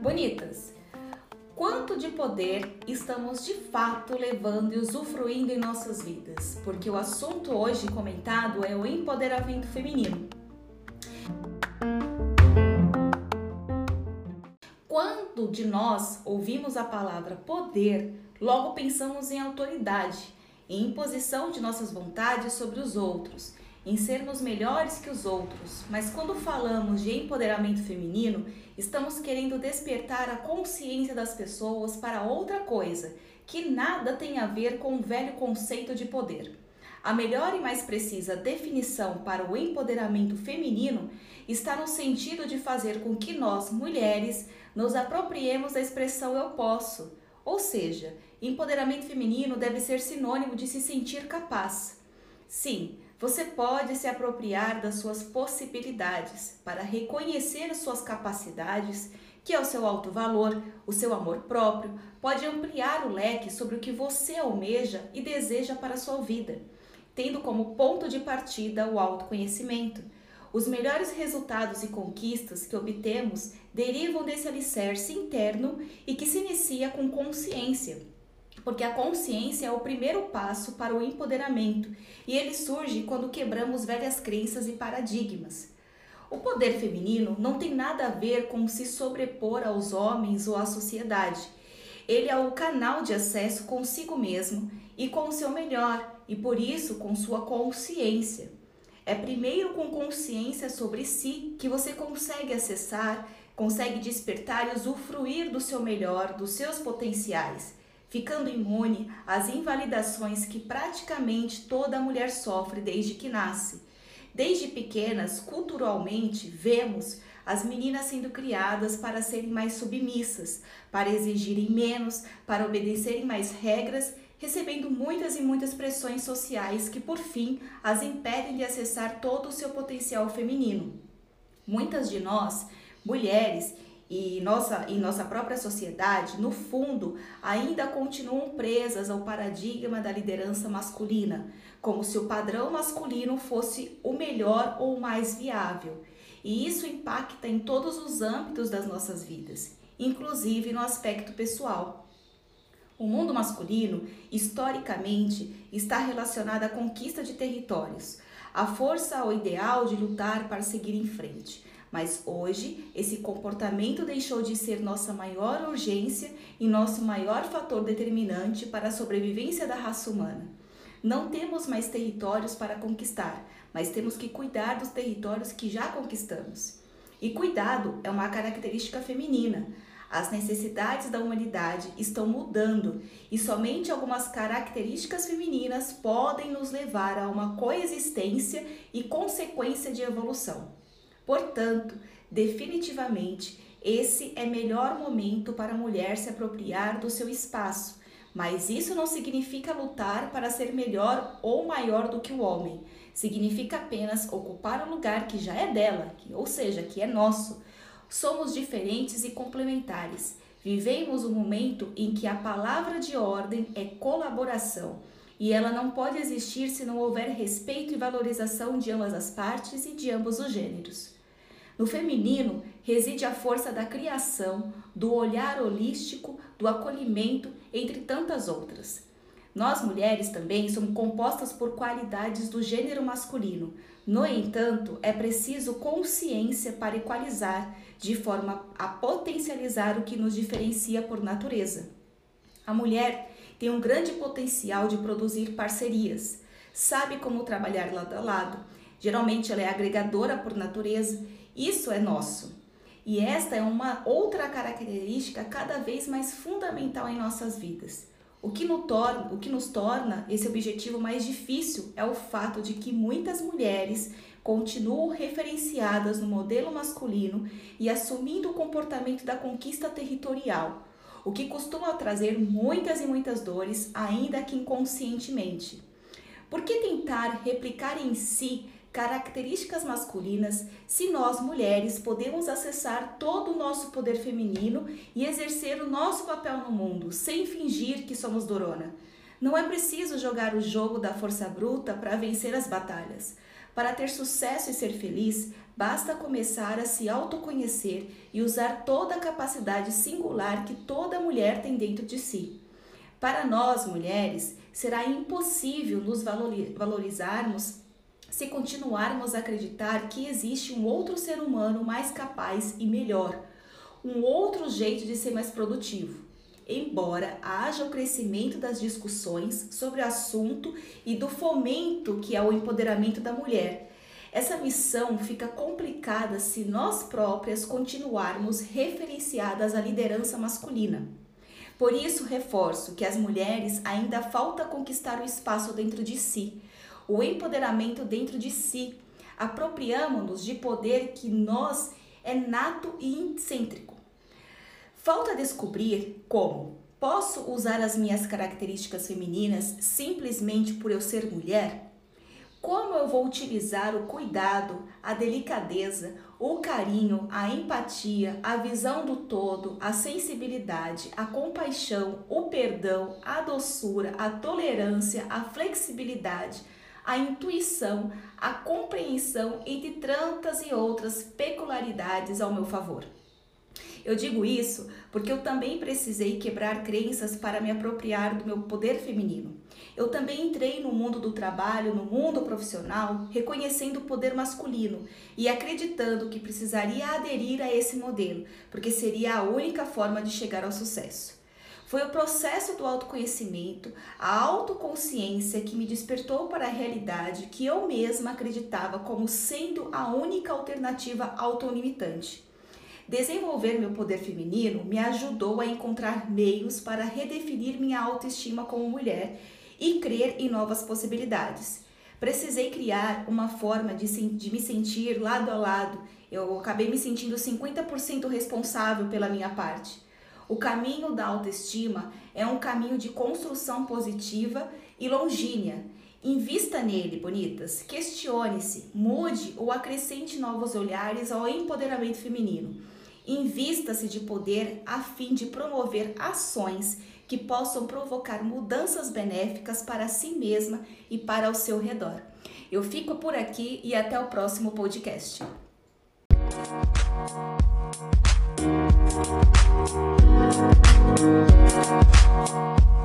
Bonitas, quanto de poder estamos de fato levando e usufruindo em nossas vidas? Porque o assunto hoje comentado é o empoderamento feminino. Quando de nós ouvimos a palavra poder, logo pensamos em autoridade, em imposição de nossas vontades sobre os outros, em sermos melhores que os outros. Mas quando falamos de empoderamento feminino, estamos querendo despertar a consciência das pessoas para outra coisa, que nada tem a ver com o velho conceito de poder. A melhor e mais precisa definição para o empoderamento feminino está no sentido de fazer com que nós, mulheres, nos apropriemos da expressão eu posso. Ou seja, empoderamento feminino deve ser sinônimo de se sentir capaz. Sim, você pode se apropriar das suas possibilidades para reconhecer as suas capacidades, que é o seu alto valor, o seu amor próprio, pode ampliar o leque sobre o que você almeja e deseja para a sua vida, tendo como ponto de partida o autoconhecimento. Os melhores resultados e conquistas que obtemos derivam desse alicerce interno e que se inicia com consciência, porque a consciência é o primeiro passo para o empoderamento e ele surge quando quebramos velhas crenças e paradigmas. O poder feminino não tem nada a ver com se sobrepor aos homens ou à sociedade. Ele é o canal de acesso consigo mesmo e com o seu melhor, e por isso com sua consciência. É primeiro com consciência sobre si que você consegue acessar, consegue despertar e usufruir do seu melhor, dos seus potenciais, ficando imune às invalidações que praticamente toda mulher sofre desde que nasce. Desde pequenas, culturalmente, vemos as meninas sendo criadas para serem mais submissas, para exigirem menos, para obedecerem mais regras recebendo muitas e muitas pressões sociais que, por fim, as impedem de acessar todo o seu potencial feminino. Muitas de nós, mulheres, e nossa, e nossa própria sociedade, no fundo, ainda continuam presas ao paradigma da liderança masculina, como se o padrão masculino fosse o melhor ou o mais viável. E isso impacta em todos os âmbitos das nossas vidas, inclusive no aspecto pessoal. O mundo masculino, historicamente, está relacionado à conquista de territórios, à força ao ideal de lutar para seguir em frente. Mas hoje, esse comportamento deixou de ser nossa maior urgência e nosso maior fator determinante para a sobrevivência da raça humana. Não temos mais territórios para conquistar, mas temos que cuidar dos territórios que já conquistamos. E cuidado é uma característica feminina. As necessidades da humanidade estão mudando e somente algumas características femininas podem nos levar a uma coexistência e consequência de evolução. Portanto, definitivamente, esse é melhor momento para a mulher se apropriar do seu espaço, mas isso não significa lutar para ser melhor ou maior do que o homem. Significa apenas ocupar o lugar que já é dela, que, ou seja, que é nosso Somos diferentes e complementares. Vivemos um momento em que a palavra de ordem é colaboração e ela não pode existir se não houver respeito e valorização de ambas as partes e de ambos os gêneros. No feminino reside a força da criação, do olhar holístico, do acolhimento, entre tantas outras. Nós mulheres também somos compostas por qualidades do gênero masculino. No entanto, é preciso consciência para equalizar, de forma a potencializar o que nos diferencia por natureza. A mulher tem um grande potencial de produzir parcerias, sabe como trabalhar lado a lado. Geralmente ela é agregadora por natureza. Isso é nosso. E esta é uma outra característica cada vez mais fundamental em nossas vidas. O que, no torna, o que nos torna esse objetivo mais difícil é o fato de que muitas mulheres continuam referenciadas no modelo masculino e assumindo o comportamento da conquista territorial, o que costuma trazer muitas e muitas dores, ainda que inconscientemente. Por que tentar replicar em si características masculinas se nós mulheres podemos acessar todo o nosso poder feminino e exercer o nosso papel no mundo sem fingir que somos Dorona. Não é preciso jogar o jogo da força bruta para vencer as batalhas. Para ter sucesso e ser feliz, basta começar a se autoconhecer e usar toda a capacidade singular que toda mulher tem dentro de si. Para nós, mulheres, será impossível nos valorizarmos se continuarmos a acreditar que existe um outro ser humano mais capaz e melhor, um outro jeito de ser mais produtivo. Embora haja o crescimento das discussões sobre o assunto e do fomento que é o empoderamento da mulher, essa missão fica complicada se nós próprias continuarmos referenciadas à liderança masculina. Por isso, reforço que as mulheres ainda falta conquistar o espaço dentro de si, o empoderamento dentro de si. Apropriamos-nos de poder que nós é nato e incêntrico. Falta descobrir como posso usar as minhas características femininas simplesmente por eu ser mulher? Como eu vou utilizar o cuidado, a delicadeza, o carinho, a empatia, a visão do todo, a sensibilidade, a compaixão, o perdão, a doçura, a tolerância, a flexibilidade, a intuição, a compreensão, entre tantas e outras peculiaridades ao meu favor. Eu digo isso porque eu também precisei quebrar crenças para me apropriar do meu poder feminino. Eu também entrei no mundo do trabalho, no mundo profissional, reconhecendo o poder masculino e acreditando que precisaria aderir a esse modelo, porque seria a única forma de chegar ao sucesso. Foi o processo do autoconhecimento, a autoconsciência que me despertou para a realidade que eu mesma acreditava como sendo a única alternativa autolimitante. Desenvolver meu poder feminino me ajudou a encontrar meios para redefinir minha autoestima como mulher e crer em novas possibilidades. Precisei criar uma forma de, de me sentir lado a lado. Eu acabei me sentindo 50% responsável pela minha parte. O caminho da autoestima é um caminho de construção positiva e longínqua. Invista nele, bonitas. Questione-se, mude ou acrescente novos olhares ao empoderamento feminino. Invista-se de poder a fim de promover ações que possam provocar mudanças benéficas para si mesma e para o seu redor. Eu fico por aqui e até o próximo podcast. Thank you.